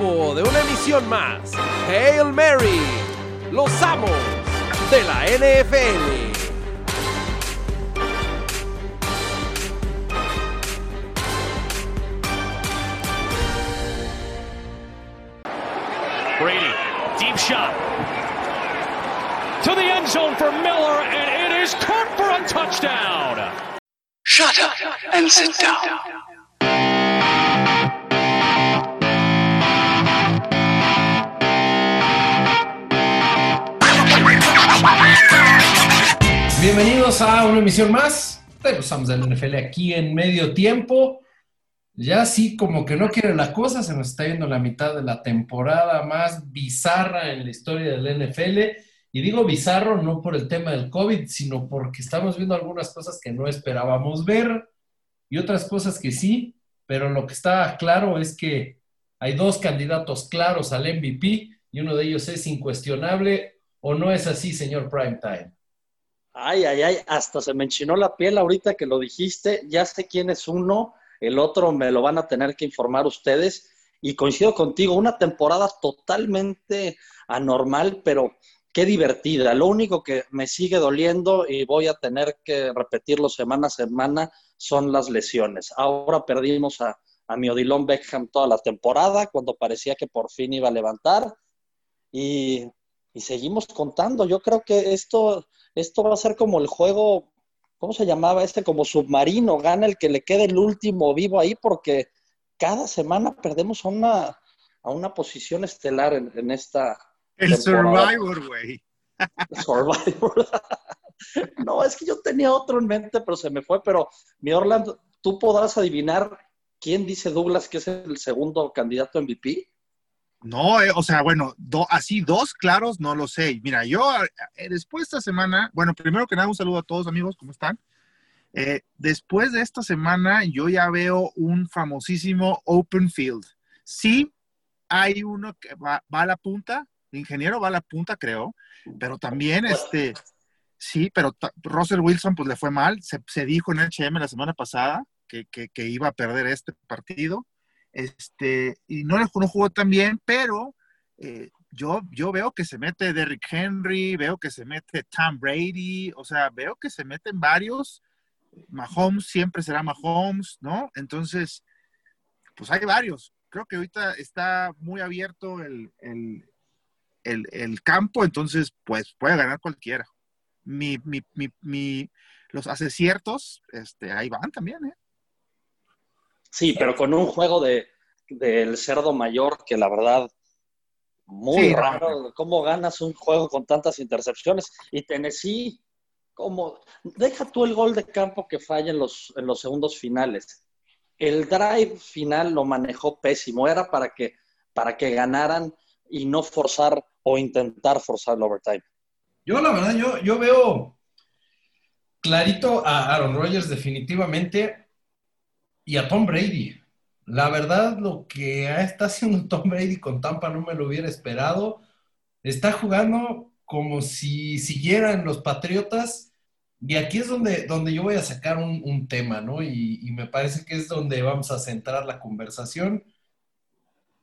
tiempo de una emisión más. Hail Mary, los amos de la NFL. Brady, deep shot. To the end zone for Miller, and it is caught for a touchdown. Shut up and sit down. Bienvenidos a una emisión más de los Sams del NFL aquí en medio tiempo. Ya sí, como que no quiere la cosa, se nos está yendo la mitad de la temporada más bizarra en la historia del NFL. Y digo bizarro no por el tema del COVID, sino porque estamos viendo algunas cosas que no esperábamos ver y otras cosas que sí, pero lo que está claro es que hay dos candidatos claros al MVP y uno de ellos es incuestionable, ¿o no es así, señor Primetime? Ay, ay, ay, hasta se me enchinó la piel ahorita que lo dijiste. Ya sé quién es uno, el otro me lo van a tener que informar ustedes. Y coincido contigo, una temporada totalmente anormal, pero qué divertida. Lo único que me sigue doliendo y voy a tener que repetirlo semana a semana son las lesiones. Ahora perdimos a, a mi Odilon Beckham toda la temporada, cuando parecía que por fin iba a levantar. Y, y seguimos contando. Yo creo que esto esto va a ser como el juego, ¿cómo se llamaba este? Como submarino, gana el que le quede el último vivo ahí, porque cada semana perdemos a una, a una posición estelar en, en esta. El temporada. Survivor, güey. Survivor. no, es que yo tenía otro en mente, pero se me fue. Pero, mi Orlando, ¿tú podrás adivinar quién dice Douglas que es el segundo candidato a MVP? No, eh, o sea, bueno, así dos claros, no lo sé. Mira, yo eh, después de esta semana, bueno, primero que nada, un saludo a todos amigos, ¿cómo están? Eh, después de esta semana, yo ya veo un famosísimo open field. Sí, hay uno que va, va a la punta, el ingeniero va a la punta, creo, pero también este, sí, pero Russell Wilson pues le fue mal, se, dijo en HM la semana pasada que iba a perder este partido este, y no, no jugó tan bien, pero eh, yo, yo veo que se mete Derrick Henry, veo que se mete Tom Brady, o sea, veo que se meten varios. Mahomes siempre será Mahomes, ¿no? Entonces, pues hay varios. Creo que ahorita está muy abierto el, el, el- el campo, entonces, pues puede ganar cualquiera. Mi, mi, mi, los aciertos, este, ahí van también, ¿eh? Sí, pero con un juego de del cerdo mayor que la verdad muy Sí, raro. ¿Cómo ganas un juego con tantas intercepciones? Y Tennessee, como deja tú el gol de campo que falla en los, en los segundos finales. El drive final lo manejó pésimo. Era para que, para que ganaran y no forzar o intentar forzar el overtime. Yo, la verdad, yo, yo veo clarito a Aaron Rodgers definitivamente y a Tom Brady. La verdad, lo que está haciendo Tom Brady con Tampa no me lo hubiera esperado. Está jugando como si siguieran los Patriotas. Y aquí es donde, donde yo voy a sacar un, tema, ¿no? Y, me parece que es donde vamos a centrar la conversación.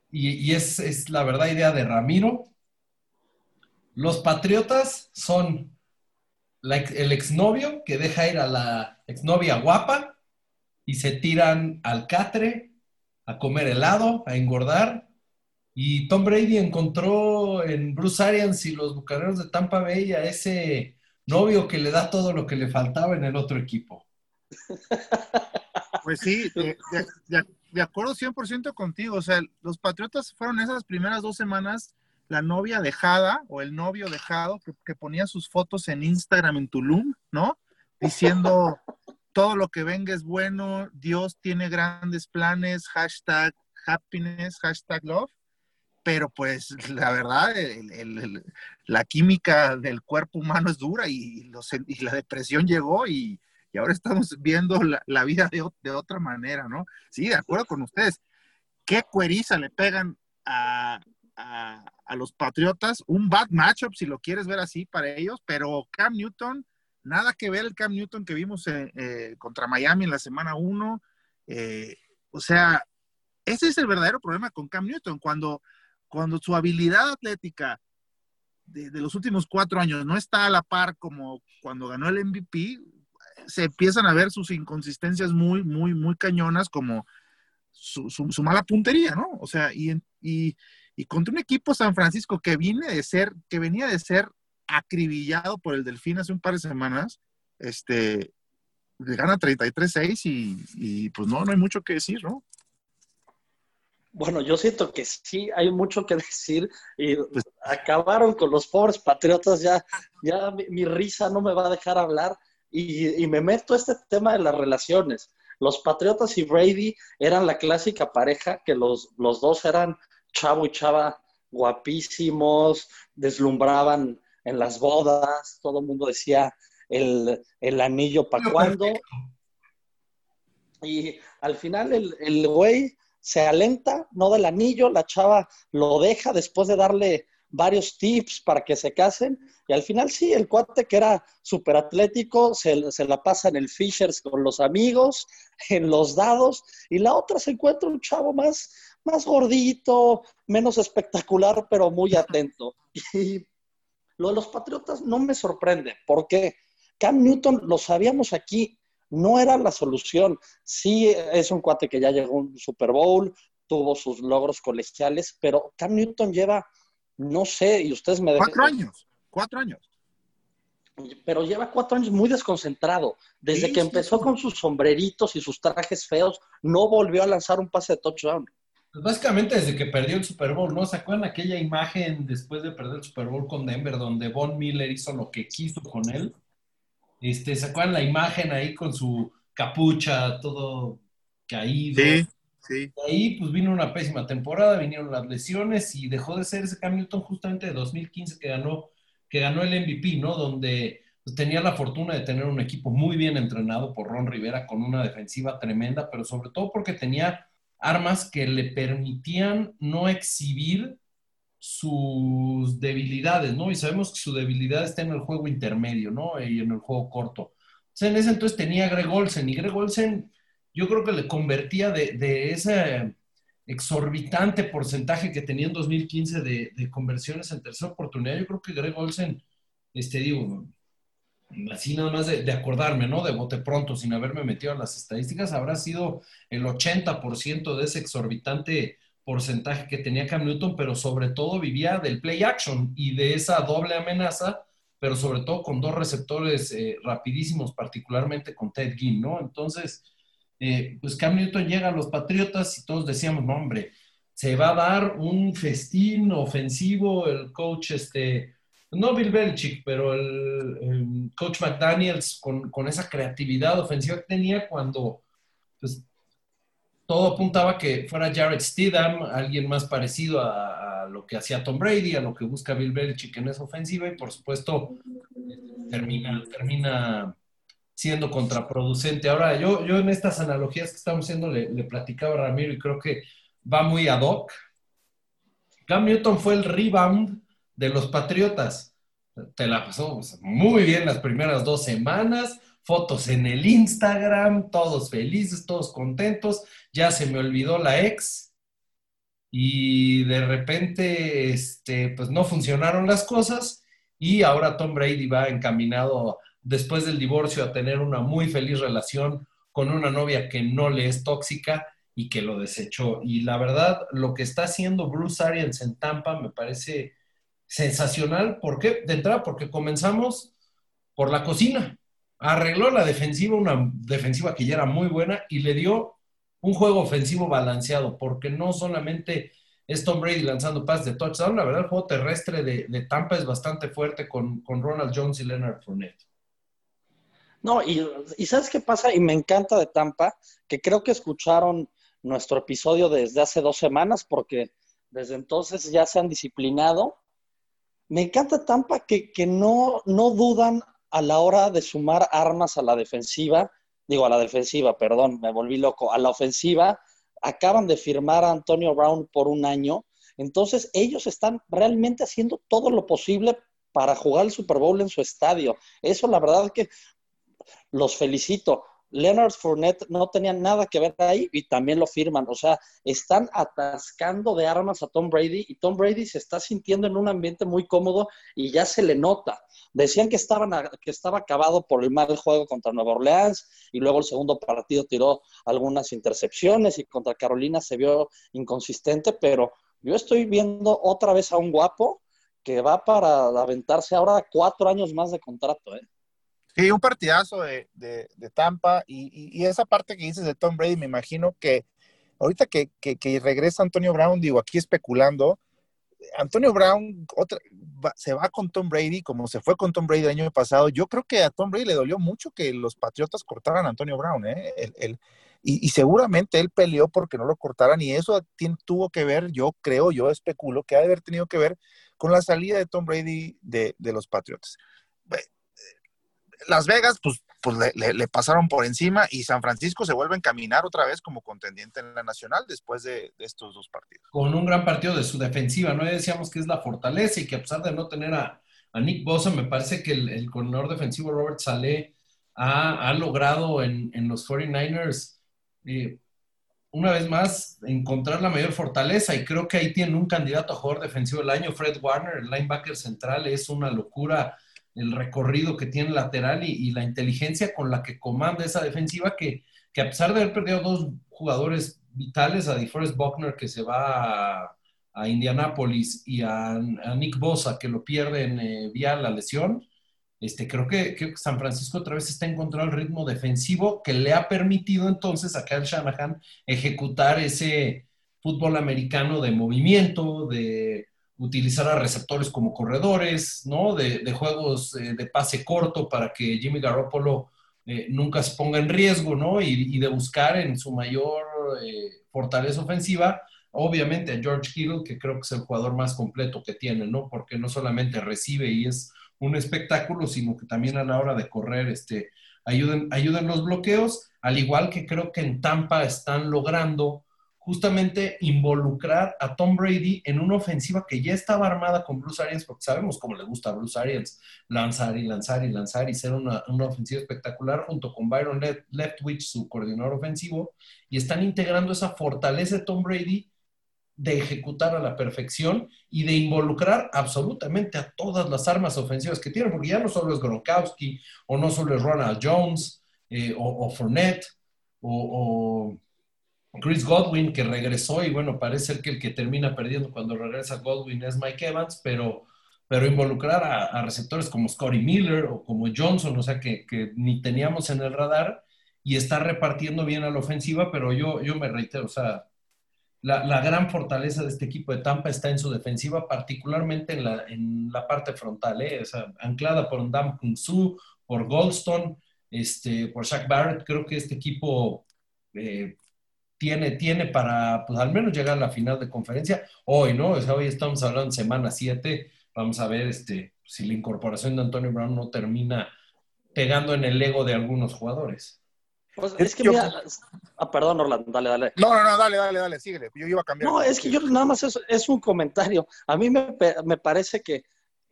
Y, es, es la verdad idea de Ramiro. Los Patriotas son el exnovio que deja ir a la exnovia guapa y se tiran al catre a comer helado, a engordar. Y Tom Brady encontró en Bruce Arians y los Bucaneros de Tampa Bay a ese novio que le da todo lo que le faltaba en el otro equipo. Pues sí, de, de- de- acuerdo 100% contigo. O sea, los Patriotas fueron esas primeras dos semanas la novia dejada o el novio dejado que, que ponía sus fotos en Instagram en Tulum, ¿no? Diciendo todo lo que venga es bueno, Dios tiene grandes planes, hashtag happiness, hashtag love. Pero pues la verdad, la química del cuerpo humano es dura y, la depresión llegó y, ahora estamos viendo la, vida de, otra manera, ¿no? Sí, de acuerdo con ustedes. ¿Qué cueriza le pegan a los Patriotas? Un bad matchup, si lo quieres ver así, para ellos, pero Cam Newton, nada que ver el Cam Newton que vimos eh, eh, contra Miami en la semana 1. o sea, ese es el verdadero problema con Cam Newton, cuando, cuando su habilidad atlética de, los últimos cuatro años no está a la par como cuando ganó el MVP, se empiezan a ver sus inconsistencias muy, muy, muy cañonas como su, su, su mala puntería, ¿no? O sea, y, y, y, contra un equipo San Francisco que viene de ser, que venía de ser acribillado por el Delfín hace un par de semanas, este, le gana 33-6 y, y pues no, no hay mucho que decir, ¿no? Bueno, yo siento que sí hay mucho que decir y pues, acabaron con los pobres patriotas, ya, ya mi, mi, risa no me va a dejar hablar y, y, me meto a este tema de las relaciones. Los patriotas y Brady eran la clásica pareja que los, los dos eran chavo y chava guapísimos, deslumbraban en las bodas, todo el mundo decía el, el anillo para cuándo. Y al final el, el güey se alenta, no del anillo, la chava lo deja después de darle varios tips para que se casen y al final sí, el cuate que era súper atlético se, se, la pasa en el Fishers con los amigos, en los dados y la otra se encuentra un chavo más, más gordito, menos espectacular, pero muy atento. Y lo de los Patriotas no me sorprende porque Cam Newton, lo sabíamos aquí, no era la solución. Sí es un cuate que ya llegó a un Super Bowl, tuvo sus logros colegiales, pero Cam Newton lleva, no sé, y ustedes me Cuatro años, cuatro años. Pero lleva cuatro años muy desconcentrado. Desde sí, que empezó sí. con sus sombreritos y sus trajes feos, no volvió a lanzar un pase de touchdown. Pues básicamente desde que perdió el Super Bowl, ¿no? ¿Se acuerdan aquella imagen después de perder el Super Bowl con Denver, donde Von Miller hizo lo que quiso con él? Este, ¿Se acuerdan la imagen ahí con su capucha, todo caído? Sí, sí. De ahí pues vino una pésima temporada, vinieron las lesiones y dejó de ser ese Cam Newton justamente de 2015 que ganó, que ganó el MVP, ¿no? Donde pues, tenía la fortuna de tener un equipo muy bien entrenado por Ron Rivera con una defensiva tremenda, pero sobre todo porque tenía armas que le permitían no exhibir sus debilidades, ¿no? Y sabemos que su debilidad está en el juego intermedio, ¿no? Y en el juego corto. O sea, en ese entonces tenía Greg Olsen, y Greg Olsen yo creo que le convertía de, de ese exorbitante porcentaje que tenía en 2015 de, de, conversiones en tercera oportunidad. Yo creo que Greg Olsen, este, digo, así nada más de, acordarme, ¿no? De bote pronto, sin haberme metido a las estadísticas, habrá sido el 80% de ese exorbitante porcentaje que tenía Cam Newton, pero sobre todo vivía del play action y de esa doble amenaza, pero sobre todo con dos receptores eh, rapidísimos, particularmente con Ted Ginn, ¿no? Entonces, eh, pues Cam Newton llega a los Patriotas y todos decíamos, no, hombre, se va a dar un festín ofensivo, el coach, este, no Bill Belichick, pero el, coach McDaniels con, esa creatividad ofensiva que tenía cuando pues, todo apuntaba que fuera Jared Stidham, alguien más parecido a, a, lo que hacía Tom Brady, a lo que busca Bill Belichick en esa ofensiva, y por supuesto termina, termina siendo contraproducente. Ahora, yo, yo en estas analogías que estamos haciendo le, le platicaba a Ramiro y creo que va muy ad hoc. Cam Newton fue el rebound de los Patriotas. Te la pasó muy bien las primeras dos semanas, fotos en el Instagram, todos felices, todos contentos, ya se me olvidó la ex y de repente, este, pues no funcionaron las cosas y ahora Tom Brady va encaminado después del divorcio a tener una muy feliz relación con una novia que no le es tóxica y que lo desechó. Y la verdad, lo que está haciendo Bruce Arians en Tampa me parece sensacional. ¿Por qué? De entrada, porque comenzamos por la cocina. Arregló la defensiva, una defensiva que ya era muy buena, y le dio un juego ofensivo balanceado, porque no solamente es Tom Brady lanzando pases de touchdown, la verdad el juego terrestre de, de Tampa es bastante fuerte con, con, Ronald Jones y Leonard Fournette. No, y, y, ¿sabes qué pasa? Y me encanta de Tampa, que creo que escucharon nuestro episodio desde hace dos semanas, porque desde entonces ya se han disciplinado me encanta Tampa que, que no, no dudan a la hora de sumar armas a la defensiva, digo a la defensiva, perdón, me volví loco, a la ofensiva, acaban de firmar a Antonio Brown por un año, entonces ellos están realmente haciendo todo lo posible para jugar el Super Bowl en su estadio. Eso la verdad que los felicito. Leonard Fournette no tenía nada que ver ahí y también lo firman. O sea, están atascando de armas a Tom Brady y Tom Brady se está sintiendo en un ambiente muy cómodo y ya se le nota. Decían que, estaban que estaba acabado por el mal juego contra Nueva Orleans y luego el segundo partido tiró algunas intercepciones y contra Carolina se vio inconsistente, pero yo estoy viendo otra vez a un guapo que va para aventarse ahora cuatro años más de contrato. ¿eh? Sí, un partidazo de, Tampa y, esa parte que dices de Tom Brady, me imagino que ahorita que, que, regresa Antonio Brown, digo, aquí especulando, Antonio Brown se va con Tom Brady como se fue con Tom Brady el año pasado. Yo creo que a Tom Brady le dolió mucho que los Patriotas cortaran a Antonio Brown, ¿eh? Y, seguramente él peleó porque no lo cortaran y eso tuvo que ver, yo creo, yo especulo, que ha de haber tenido que ver con la salida de Tom Brady de, de los Patriotas. Las Vegas, pues, pues le, pasaron por encima y San Francisco se vuelve a encaminar otra vez como contendiente en la nacional después de, estos dos partidos. Con un gran partido de su defensiva, ¿no? decíamos que es la fortaleza y que a pesar de no tener a, Nick Bosa, me parece que el, el coordinador defensivo Robert Saleh ha, logrado en, los 49ers, eh, una vez más, encontrar la mayor fortaleza y creo que ahí tiene un candidato a jugador defensivo del año, Fred Warner, el linebacker central, es una locura el recorrido que tiene lateral y, la inteligencia con la que comanda esa defensiva que, a pesar de haber perdido dos jugadores vitales, a DeForest Buckner que se va a, Indianápolis y a, Nick Bosa que lo pierden eh, vía la lesión, este, creo que, San Francisco otra vez está encontrando el ritmo defensivo que le ha permitido entonces a Kyle Shanahan ejecutar ese fútbol americano de movimiento, de utilizar a receptores como corredores, ¿no? De, juegos eh, de pase corto para que Jimmy Garoppolo eh, nunca se ponga en riesgo, ¿no? Y, de buscar en su mayor eh, fortaleza ofensiva, obviamente a George Kittle, que creo que es el jugador más completo que tiene, ¿no? Porque no solamente recibe y es un espectáculo, sino que también a la hora de correr, este, ayuden, ayuden los bloqueos, al igual que creo que en Tampa están logrando justamente involucrar a Tom Brady en una ofensiva que ya estaba armada con Bruce Arians, porque sabemos cómo le gusta a Bruce Arians lanzar y lanzar y lanzar y ser una, ofensiva espectacular junto con Byron Leftwich, su coordinador ofensivo, y están integrando esa fortaleza de Tom Brady de ejecutar a la perfección y de involucrar absolutamente a todas las armas ofensivas que tienen, porque ya no solo es Gronkowski, o no solo es Ronald Jones, eh, o, Fournette, o Chris Godwin, que regresó y bueno, parece que el que termina perdiendo cuando regresa Godwin es Mike Evans, pero, pero involucrar a, receptores como Scotty Miller o como Johnson, o sea, que, ni teníamos en el radar y está repartiendo bien a la ofensiva, pero yo, yo me reitero, o sea, la, gran fortaleza de este equipo de Tampa está en su defensiva, particularmente en la, en la parte frontal, ¿eh? o sea, anclada por Ndam Kung Su, por Goldstone, este, por Shaq Barrett, creo que este equipo... Eh, tiene, tiene para, pues al menos llegar a la final de conferencia hoy, ¿no? O sea, hoy estamos hablando de semana 7, vamos a ver este, si la incorporación de Antonio Brown no termina pegando en el ego de algunos jugadores. Pues, es que mira, ah, perdón, Orlando, dale, dale. No, no, no, dale, dale, dale, síguele. Yo iba a cambiar. No, es que yo nada más es, es un comentario. A mí me, me, parece que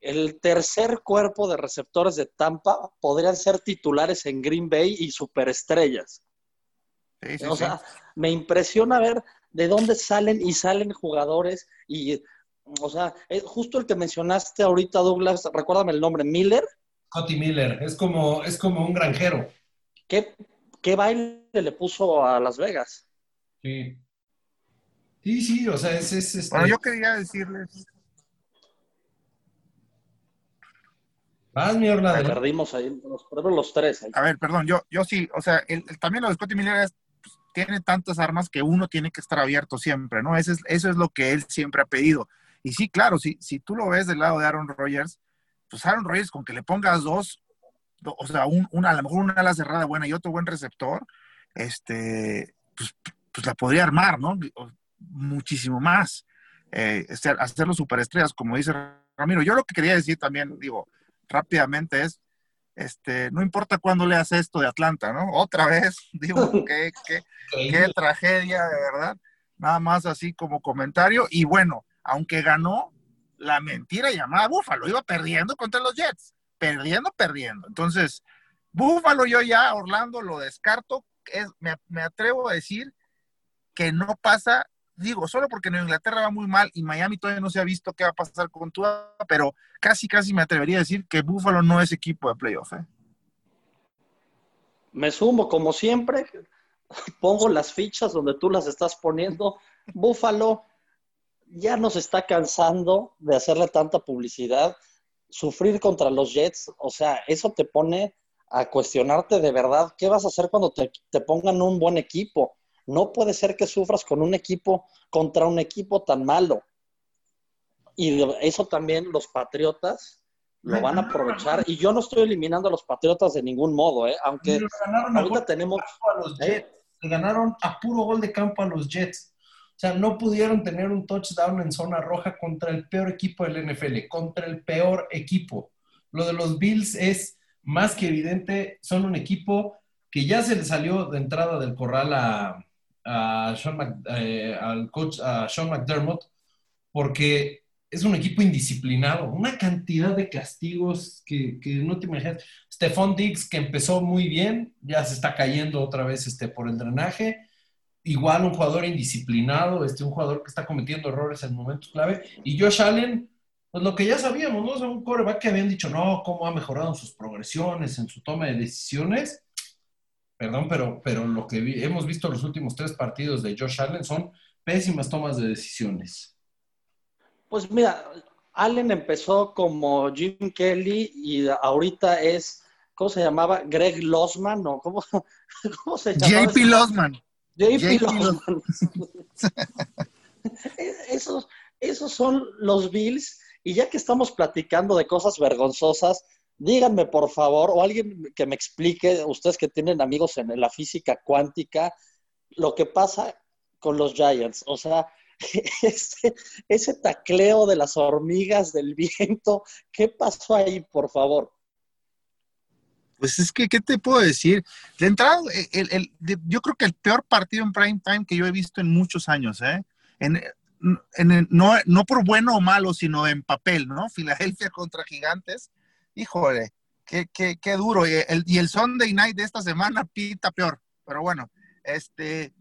el tercer cuerpo de receptores de Tampa podrían ser titulares en Green Bay y superestrellas. Sí, sí, o sea, me impresiona ver de dónde salen y salen jugadores y, o sea, justo el que mencionaste ahorita, Douglas, recuérdame el nombre, Miller. Scotty Miller, es como, es como un granjero. ¿Qué, ¿Qué baile le puso a Las Vegas? Sí. Sí, sí, o sea, es... es este Bueno, yo quería decirles... Vas, mi Orlando. Perdimos ahí, los, los tres. A ver, perdón, yo, yo sí, o sea, también lo de Scotty Miller es tiene tantas armas que uno tiene que estar abierto siempre, ¿no? Eso es, eso es lo que él siempre ha pedido. Y sí, claro, si, si tú lo ves del lado de Aaron Rodgers, pues Aaron Rodgers con que le pongas dos, o sea, un, una, a lo mejor una ala cerrada buena y otro buen receptor, este, pues, pues la podría armar, ¿no? Muchísimo más. Eh, hacerlo superestrellas, como dice Ramiro. Yo lo que quería decir también, digo, rápidamente es, este, no importa cuándo leas esto de Atlanta, ¿no? Otra vez, digo, qué, qué, qué tragedia, de verdad. Nada más así como comentario. Y bueno, aunque ganó, la mentira llamada Búfalo, iba perdiendo contra los Jets. Perdiendo, perdiendo. Entonces, Búfalo yo ya, Orlando, lo descarto. Es, me, me atrevo a decir que no pasa, digo, solo porque Nueva Inglaterra va muy mal y Miami todavía no se ha visto qué va a pasar con Tua, pero casi, casi me atrevería a decir que Búfalo no es equipo de playoff. ¿eh? Me sumo, como siempre, pongo las fichas donde tú las estás poniendo. Búfalo ya nos está cansando de hacerle tanta publicidad, sufrir contra los Jets, o sea, eso te pone a cuestionarte de verdad qué vas a hacer cuando te pongan un buen equipo. No puede ser que sufras con un equipo contra un equipo tan malo. Y eso también los Patriotas lo van a aprovechar. Y yo no estoy eliminando a los Patriotas de ningún modo, ¿eh? aunque ahorita tenemos... A los Jets. Le ganaron a puro gol de campo a los Jets. O sea, no pudieron tener un touchdown en zona roja contra el peor equipo del NFL, contra el peor equipo. Lo de los Bills es más que evidente, son un equipo que ya se le salió de entrada del corral a, a Sean eh, al coach a Sean McDermott porque es un equipo indisciplinado, una cantidad de castigos que, que, no te imaginas. Stephon Diggs, que empezó muy bien, ya se está cayendo otra vez este, por el drenaje. Igual un jugador indisciplinado, este, un jugador que está cometiendo errores en momentos clave. Y Josh Allen, pues lo que ya sabíamos, ¿no? O un coreback que habían dicho, no, cómo ha mejorado en sus progresiones, en su toma de decisiones. Perdón, pero, pero lo que vi, hemos visto los últimos tres partidos de Josh Allen son pésimas tomas de decisiones. Pues mira, Allen empezó como Jim Kelly y ahorita es, ¿cómo se llamaba? Greg Losman, ¿o cómo, cómo se llama? JP Losman. JP Losman. esos, esos son los Bills. Y ya que estamos platicando de cosas vergonzosas, díganme por favor, o alguien que me explique, ustedes que tienen amigos en la física cuántica, lo que pasa con los Giants. O sea, ese, ese tacleo de las hormigas del viento, ¿qué pasó ahí, por favor? Pues es que, ¿qué te puedo decir? De entrada, el, el, yo creo que el peor partido en prime time que yo he visto en muchos años, ¿eh? En, en el, no, no por bueno o malo, sino en papel, ¿no? Filadelfia contra Gigantes. Híjole, qué, qué, qué duro. Y el, y el Sunday night de esta semana pita peor. Pero bueno, este,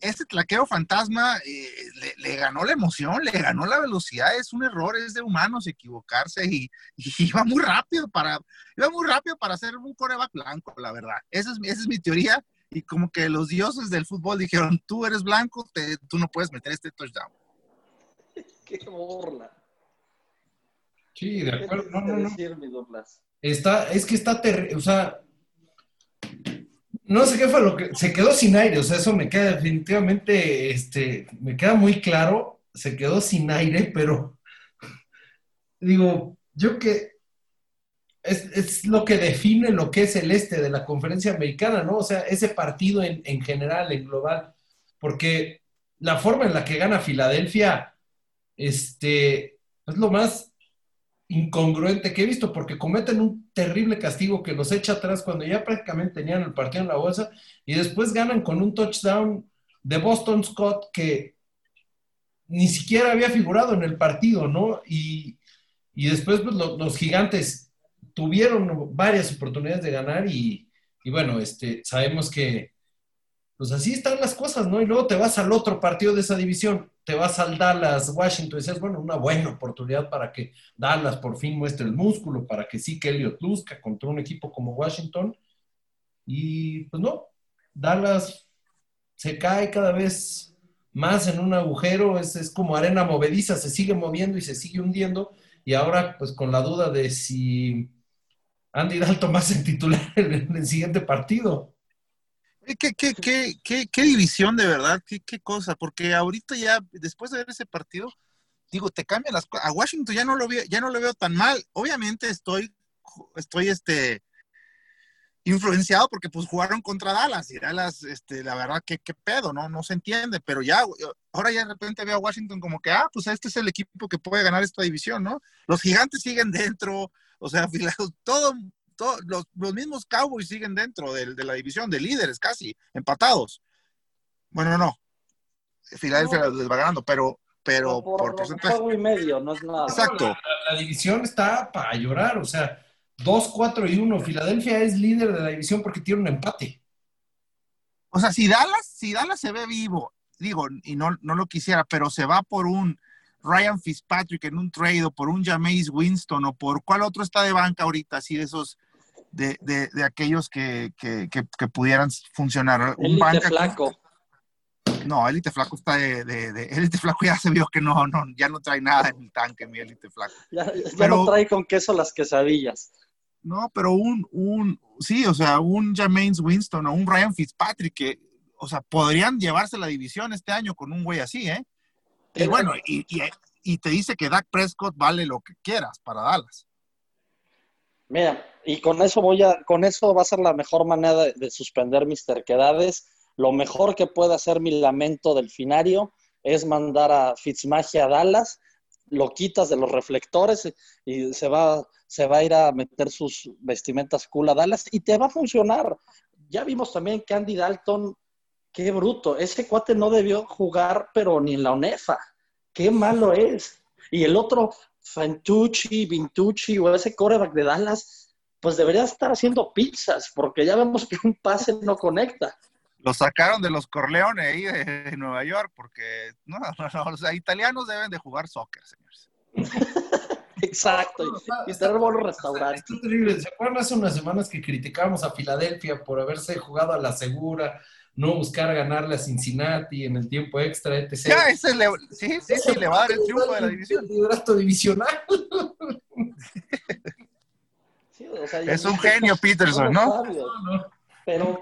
este tlaqueo fantasma eh, le, ganó la emoción, le ganó la velocidad, es un error, es de humanos equivocarse y, y iba muy rápido para, iba muy rápido para hacer un coreback blanco, la verdad. Esa es, esa es mi teoría y como que los dioses del fútbol dijeron, tú eres blanco, tú no puedes meter este touchdown. Qué burla. Sí, de acuerdo. No, no, no. Decir, mi Douglas? Está, es que está terrible, o sea, no sé qué fue lo que, se quedó sin aire, o sea, eso me queda definitivamente, este, me queda muy claro, se quedó sin aire, pero digo, yo que es, es, lo que define lo que es el este de la conferencia americana, ¿no? O sea, ese partido en, en general, en global, porque la forma en la que gana Filadelfia, este, es lo más incongruente que he visto, porque cometen un terrible castigo que los echa atrás cuando ya prácticamente tenían el partido en la bolsa y después ganan con un touchdown de Boston Scott que ni siquiera había figurado en el partido, ¿no? Y, y después pues, lo, los gigantes tuvieron varias oportunidades de ganar y, y bueno, este, sabemos que pues así están las cosas, ¿no? Y luego te vas al otro partido de esa división, te vas al Dallas, Washington, y dices, bueno, una buena oportunidad para que Dallas por fin muestre el músculo, para que sí que Elliot luzca contra un equipo como Washington. Y pues no, Dallas se cae cada vez más en un agujero, es, es como arena movediza, se sigue moviendo y se sigue hundiendo. Y ahora, pues con la duda de si Andy Dalton va a ser titular en el siguiente partido. ¿Qué, qué, qué, qué, división de verdad? ¿Qué, ¿Qué, cosa? Porque ahorita ya, después de ver ese partido, digo, te cambian las cosas. A Washington ya no lo veo, ya no lo veo tan mal. Obviamente estoy, estoy este, influenciado porque pues jugaron contra Dallas y Dallas, este, la verdad que qué pedo, ¿no? No se entiende, pero ya, ahora ya de repente veo a Washington como que, ah, pues este es el equipo que puede ganar esta división, ¿no? Los gigantes siguen dentro, o sea, todo, todo, los, los, mismos Cowboys siguen dentro de, de, la división de líderes casi, empatados. Bueno, no. Filadelfia no, les va ganando, pero, pero por, por porcentaje. y medio, no es nada. Exacto. La, la, división está para llorar, o sea, 2, 4 y 1. Filadelfia es líder de la división porque tiene un empate. O sea, si Dallas, si Dallas se ve vivo, digo, y no, no lo quisiera, pero se va por un Ryan Fitzpatrick en un trade o por un Jameis Winston o por cuál otro está de banca ahorita, así de esos, de, de, de aquellos que, que, que, que, pudieran funcionar. Un banca flaco. No, Elite Flaco está de, de, de, Elite Flaco ya se vio que no, no, ya no trae nada en el tanque, mi Elite Flaco. Ya, ya pero, no trae con queso las quesadillas. No, pero un, un, sí, o sea, un Jameis Winston o un Ryan Fitzpatrick que, o sea, podrían llevarse la división este año con un güey así, ¿eh? Y bueno, y, y, y te dice que Dak Prescott vale lo que quieras para Dallas. Mira, y con eso voy a, con eso va a ser la mejor manera de, de suspender mis terquedades lo mejor que puede hacer mi lamento delfinario es mandar a Fitzmagia a Dallas, lo quitas de los reflectores y se va, se va a ir a meter sus vestimentas cool a Dallas y te va a funcionar. Ya vimos también que Andy Dalton, qué bruto, ese cuate no debió jugar, pero ni en la ONEFA. Qué malo es. Y el otro, Fantucci, Vintucci o ese coreback de Dallas, pues debería estar haciendo pizzas, porque ya vemos que un pase no conecta lo sacaron de los Corleones ahí de, de, Nueva York, porque no, no, no, los italianos deben de jugar soccer, señores. Exacto, y, y estar buenos restaurantes. Está terrible. ¿Se acuerdan hace unas semanas que criticábamos a Filadelfia por haberse jugado a la segura, no buscar ganarle a Cincinnati en el tiempo extra, etc? Ya, ese le, sí, sí, sí, le va a dar el triunfo de la división. El liderato divisional. Sí, o sea, es un genio, Peterson, no. Pero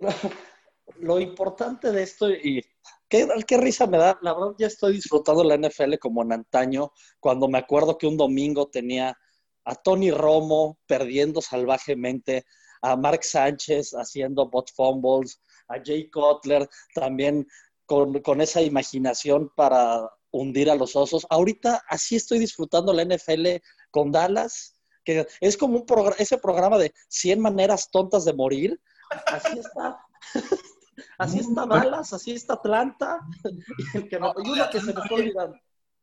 lo importante de esto, y qué, qué risa me da, la verdad ya estoy disfrutando la NFL como en antaño, cuando me acuerdo que un domingo tenía a Tony Romo perdiendo salvajemente, a Mark Sánchez haciendo bot fumbles, a Jay Cutler también con, con esa imaginación para hundir a los osos. Ahorita así estoy disfrutando la NFL con Dallas, que es como un progr ese programa de 100 maneras tontas de morir, Así está. Así está Dallas, así está Atlanta. Y, que no, y una que se me está olvidando.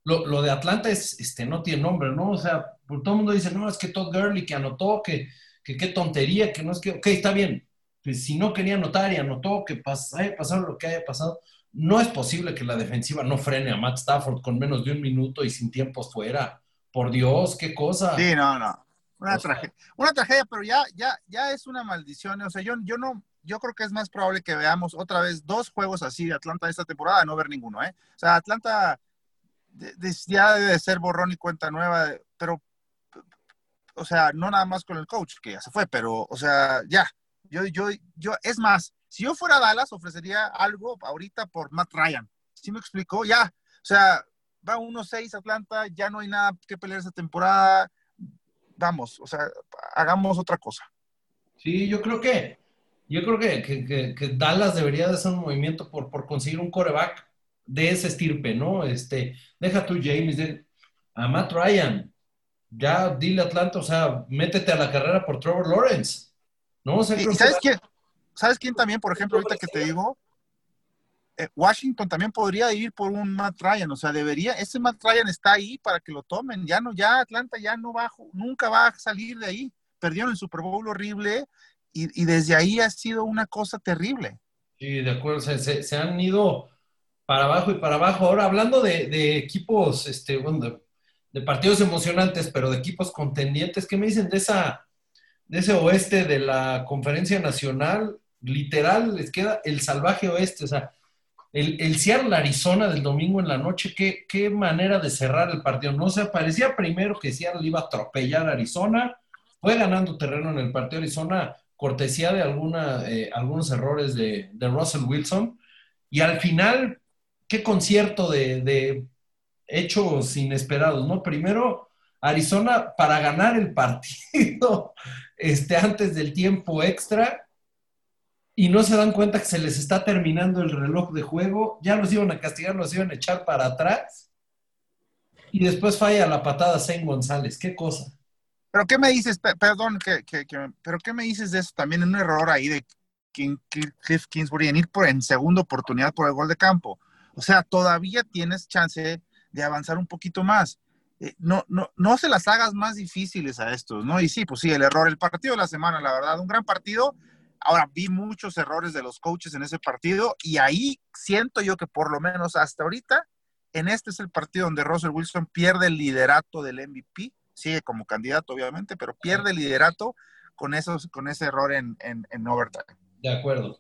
Lo, lo, de Atlanta es, este, no tiene nombre, ¿no? O sea, todo el mundo dice, no, es que Todd Gurley que anotó, que, que qué tontería, que no es que, ok, está bien. Pues si no quería anotar y anotó, que pas, haya pasado lo que haya pasado, no es posible que la defensiva no frene a Matt Stafford con menos de un minuto y sin tiempos fuera. Por Dios, qué cosa. Sí, no, no. Una, tragedia, una tragedia, pero ya, ya, ya es una maldición. O sea, yo, yo no, yo creo que es más probable que veamos otra vez dos juegos así de Atlanta esta temporada, no ver ninguno, ¿eh? O sea, Atlanta de, de, ya debe ser borrón y cuenta nueva, pero, o sea, no nada más con el coach, que ya se fue, pero, o sea, ya. Yo, yo, yo, es más, si yo fuera Dallas, ofrecería algo ahorita por Matt Ryan. ¿Sí me explicó? Ya. O sea, va 1-6 Atlanta, ya no hay nada que pelear esta temporada vamos, o sea, hagamos otra cosa. Sí, yo creo que, yo creo que, que, Dallas debería de hacer un movimiento por, por conseguir un coreback de ese estirpe, ¿no? Este, deja tú, James, a Matt Ryan, ya dile a Atlanta, o sea, métete a la carrera por Trevor Lawrence, ¿no? O sea, ¿Y, ¿sabes, quién, ¿Sabes quién también, por ejemplo, ahorita que te digo? Eh, Washington también podría ir por un Matt Ryan, o sea, debería, ese Matt Ryan está ahí para que lo tomen, ya no, ya Atlanta ya no va, nunca va a salir de ahí, perdieron el Super Bowl horrible y, y desde ahí ha sido una cosa terrible. Sí, de acuerdo, se, se, se han ido para abajo y para abajo. Ahora, hablando de, de equipos, este, bueno, de, de, partidos emocionantes, pero de equipos contendientes, ¿qué me dicen de esa, de ese oeste de la conferencia nacional? Literal, les queda el salvaje oeste, o sea, el, el Seattle Arizona del domingo en la noche, qué, qué manera de cerrar el partido. No se parecía primero que Seattle iba a atropellar a Arizona, fue ganando terreno en el partido Arizona, cortesía de alguna, eh, algunos errores de, de, Russell Wilson, y al final, qué concierto de, de hechos inesperados, ¿no? Primero, Arizona para ganar el partido este, antes del tiempo extra y no se dan cuenta que se les está terminando el reloj de juego, ya los iban a castigar, los iban a echar para atrás y después falla la patada Saint González. ¿Qué cosa? Pero ¿qué me dices? Perdón, pero ¿qué me dices de eso? También un error ahí de Cliff Kingsbury en ir por en segunda oportunidad por el gol de campo. O sea, todavía tienes chance de avanzar un poquito más. Eh, no, no, no se las hagas más difíciles a estos, ¿no? Y sí, pues sí, el error, el partido de la semana, la verdad, un gran partido. Ahora, vi muchos errores de los coaches en ese partido y ahí siento yo que por lo menos hasta ahorita, en este es el partido donde Russell Wilson pierde el liderato del MVP, sigue como candidato obviamente, pero pierde el liderato con, esos, con ese error en, en, en overtime. De acuerdo.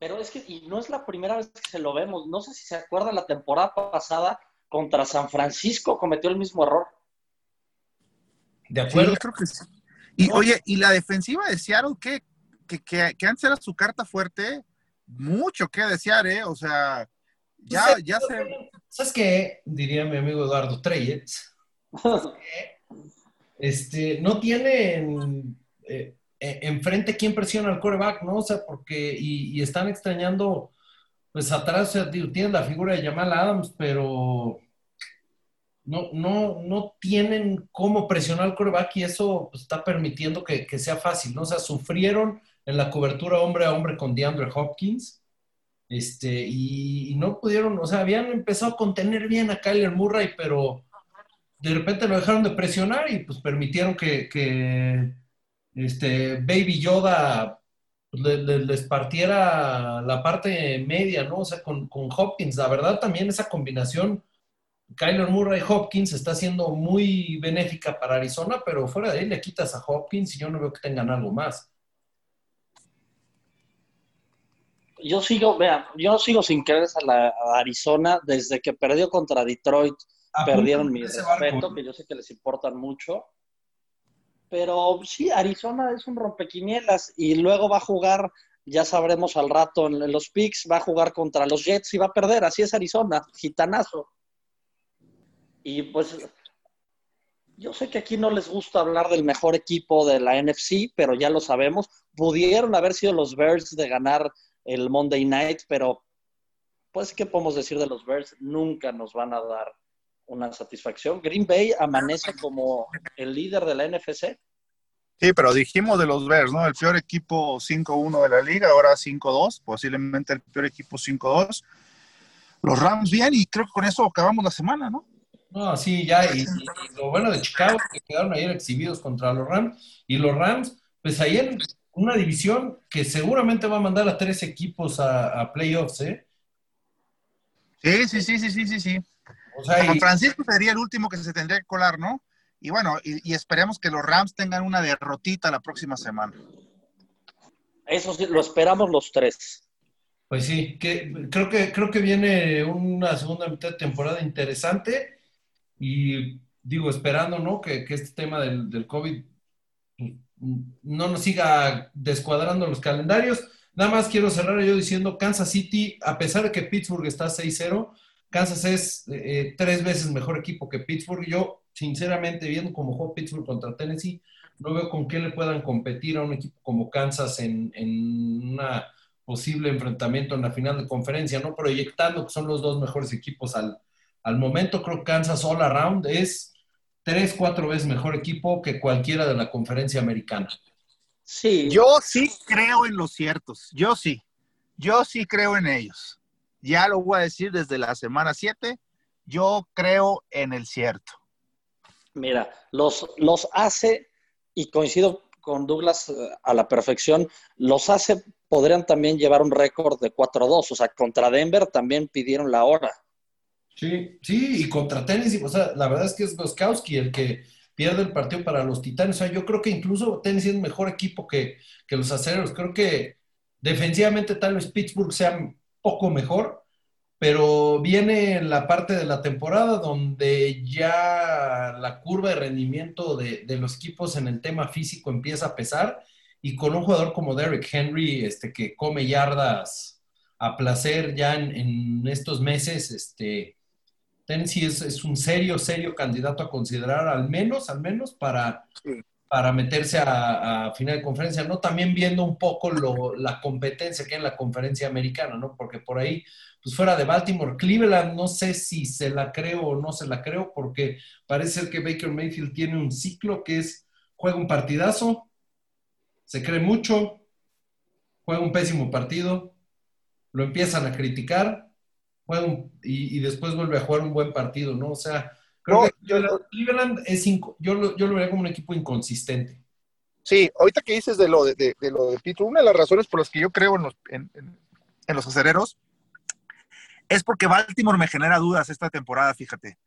Pero es que, y no es la primera vez que se lo vemos, no sé si se acuerdan la temporada pasada contra San Francisco cometió el mismo error. De acuerdo. Sí, creo que sí. Y oye, y la defensiva de Seattle, que, que, que, que antes era su carta fuerte, mucho que desear, ¿eh? O sea, ya, ¿Sabes ya qué? se... ¿Sabes qué? Diría mi amigo Eduardo Treyes. Este, no tienen eh, eh, enfrente quién presiona al coreback, ¿no? O sea, porque, y, y están extrañando, pues atrás, tienen la figura de Jamal Adams, pero no, no, no tienen cómo presionar al coreback y eso pues, está permitiendo que, que sea fácil, ¿no? O sea, sufrieron en la cobertura hombre a hombre con DeAndre Hopkins, este, y, no pudieron, o sea, habían empezado a contener bien a Kyler Murray, pero de repente lo dejaron de presionar y pues permitieron que, que este, Baby Yoda le- le- les partiera la parte media, ¿no? O sea, con, con Hopkins, la verdad también esa combinación, Kyler Murray Hopkins está siendo muy benéfica para Arizona, pero fuera de ahí le quitas a Hopkins y yo no veo que tengan algo más. Yo sigo, vean, yo sigo sin creer a la a Arizona desde que perdió contra Detroit. Perdieron mi barco, respeto, que yo sé que les importan mucho. Pero sí, Arizona es un rompequinielas y luego va a jugar, ya sabremos al rato en, los picks, va a jugar contra los Jets y va a perder. Así es Arizona, gitanazo. Y pues yo sé que aquí no les gusta hablar del mejor equipo de la NFC, pero ya lo sabemos. Pudieron haber sido los Bears de ganar el Monday Night, pero pues, ¿qué podemos decir de los Bears? Nunca nos van a dar una satisfacción. Green Bay amanece como el líder de la NFC. Sí, pero dijimos de los Bears, ¿no? El peor equipo 5-1 de la liga, ahora 5-2, posiblemente el peor equipo 5-2. Los Rams bien y creo que con eso acabamos la semana, ¿no? No, sí, ya, y, y- y lo bueno de Chicago es que quedaron ayer exhibidos contra los Rams, y los Rams, pues ayer una división que seguramente va a mandar a tres equipos a, a playoffs, ¿eh? Sí, sí, sí, sí, sí, sí, sí. O sea, San y- Francisco sería el último que se tendría que colar, ¿no? Y bueno, y, y esperemos que los Rams tengan una derrotita la próxima semana. Eso sí, lo esperamos los tres. pues sí, que, creo que creo que viene una segunda mitad de temporada interesante, y digo, esperando, ¿no? Que, que este tema del, del COVID no nos siga descuadrando los calendarios. Nada más quiero cerrar yo diciendo, Kansas City, a pesar de que Pittsburgh está 6-0, Kansas es eh, tres veces mejor equipo que Pittsburgh. Yo, sinceramente, viendo cómo jugó Pittsburgh contra Tennessee, no veo con qué le puedan competir a un equipo como Kansas en, en una posible enfrentamiento en la final de conferencia, ¿no? Proyectando que son los dos mejores equipos al, al momento, creo que Kansas all around es tres, cuatro veces mejor equipo que cualquiera de la conferencia americana. Sí, Yo sí creo en los ciertos, yo sí, yo sí creo en ellos. Ya lo voy a decir desde la semana 7, yo creo en el cierto. mira, los, los hace, y coincido con Douglas eh, a la perfección, los hace, podrían también llevar un récord de 4-2. O sea, contra Denver también pidieron la hora. Sí, sí, y contra Tennessee, o sea, la verdad es que es Goskowski el que pierde el partido para los Titanes. O sea, yo creo que incluso Tennessee es un mejor equipo que, que los acereros. Creo que defensivamente tal vez Pittsburgh sea poco mejor, pero viene la parte de la temporada donde ya la curva de rendimiento de, de los equipos en el tema físico empieza a pesar y con un jugador como Derrick Henry, este, que come yardas a placer ya en, estos meses, este, Tennessee es, es, un serio, serio candidato a considerar, al menos, al menos para, para meterse a, final de conferencia, ¿no? También viendo un poco la competencia que hay en la conferencia americana, ¿no? Porque por ahí, pues fuera de Baltimore, Cleveland, no sé si se la creo o no se la creo, porque parece ser que Baker Mayfield tiene un ciclo que es, juega un partidazo, se cree mucho, juega un pésimo partido, lo empiezan a criticar, juega un, y, y, después vuelve a jugar un buen partido, ¿no? O sea, No, yo- Cleveland es yo, lo, yo lo vería como un equipo inconsistente. Sí, ahorita que dices de lo de, de- de lo de Pittsburgh, una de las razones por las que yo creo en los, en, en- en los acereros es porque Baltimore me genera dudas esta temporada, fíjate.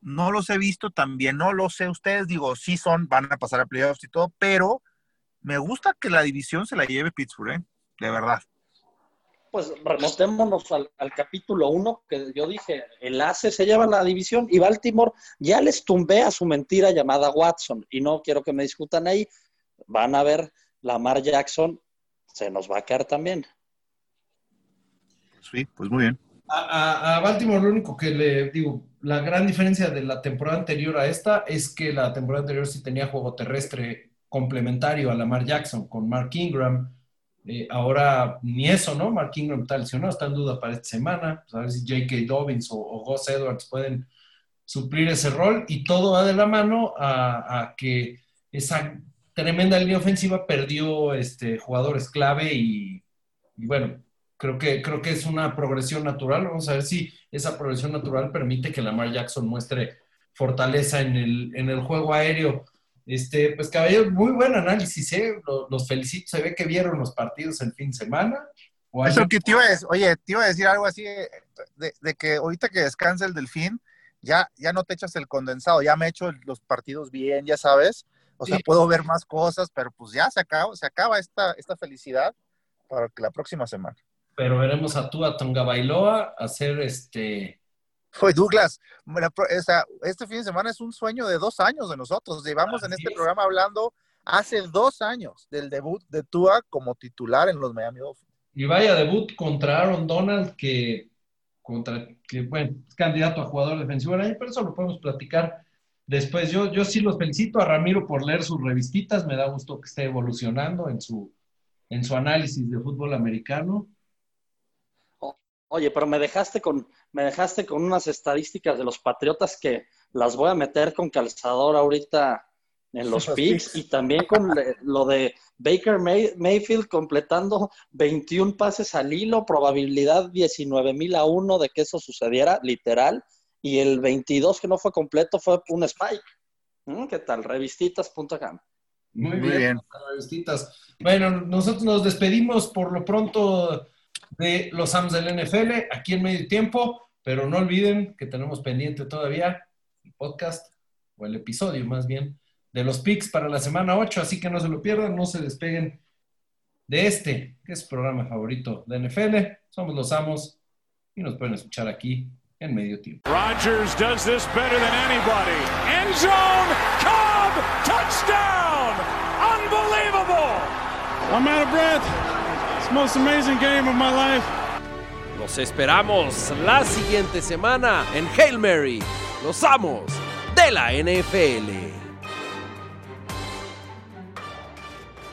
No los he visto también, no lo sé ustedes, digo, sí son, van a pasar a playoffs y todo, pero me gusta que la división se la lleve Pittsburgh, ¿eh? De verdad. Pues remontémonos al, al capítulo 1 que yo dije, el ACE se lleva la división y Baltimore ya les tumbé a su mentira llamada Watson y no quiero que me discutan ahí. Van a ver, Lamar Jackson se nos va a caer también. Sí, pues muy bien. A, a- a Baltimore lo único que le digo, la gran diferencia de la temporada anterior a esta es que la temporada anterior sí tenía juego terrestre complementario a Lamar Jackson con Mark Ingram. Eh, ahora ni eso, ¿no? Mark Ingram está lesionado, está en duda para esta semana. Pues a ver si J.K. Dobbins o, o Gus Edwards pueden suplir ese rol y todo va de la mano a, que esa tremenda línea ofensiva perdió este, jugadores clave y, y bueno, creo que, creo que es una progresión natural. Vamos a ver si esa progresión natural permite que Lamar Jackson muestre fortaleza en el, en el juego aéreo. Este, pues caballero, muy buen análisis, ¿eh? Los, los felicito. Se ve que vieron los partidos el fin de semana. O Eso que te iba a decir, oye, te iba a decir algo así de, de que ahorita que descansa el delfín, ya, ya no te echas el condensado, ya me he hecho los partidos bien, ya sabes. O sea, Sí. puedo ver más cosas, pero pues ya se acaba, se acaba esta, esta felicidad para que la próxima semana. Pero veremos a tú, a Tonga Bailoa, hacer este. Fue Douglas, este fin de semana es un sueño de dos años de nosotros. Llevamos en este es. programa hablando hace dos años del debut de Tua como titular en los Miami Dolphins. Y vaya debut contra Aaron Donald, que, contra, que bueno, es candidato a jugador defensivo del año, pero eso lo podemos platicar después. Yo, yo sí los felicito a Ramiro por leer sus revistitas, me da gusto que esté evolucionando en su, en su análisis de fútbol americano. Oye, pero me dejaste con, me dejaste con unas estadísticas de los Patriotas que las voy a meter con calzador ahorita en los picks y también con lo de Baker May- Mayfield completando 21 pases al hilo, probabilidad 19 mil a 1 de que eso sucediera, literal, y el 22 que no fue completo fue un spike. ¿Mm? ¿Qué tal? Revistitas.com. Muy, Muy bien, bien. revistitas. Bueno, nosotros nos despedimos por lo pronto de los Ams del NFL aquí en medio tiempo, pero no olviden que tenemos pendiente todavía el podcast o el episodio más bien de los picks para la semana 8, así que no se lo pierdan, no se despeguen de este, que es su programa favorito de NFL. Somos los Amos y nos pueden escuchar aquí en medio tiempo. Rodgers does this better than anybody. End zone, Cobb, touchdown! Unbelievable! I'm out of breath. Most amazing game of my life. Los esperamos la siguiente semana en Hail Mary, los amos de la NFL.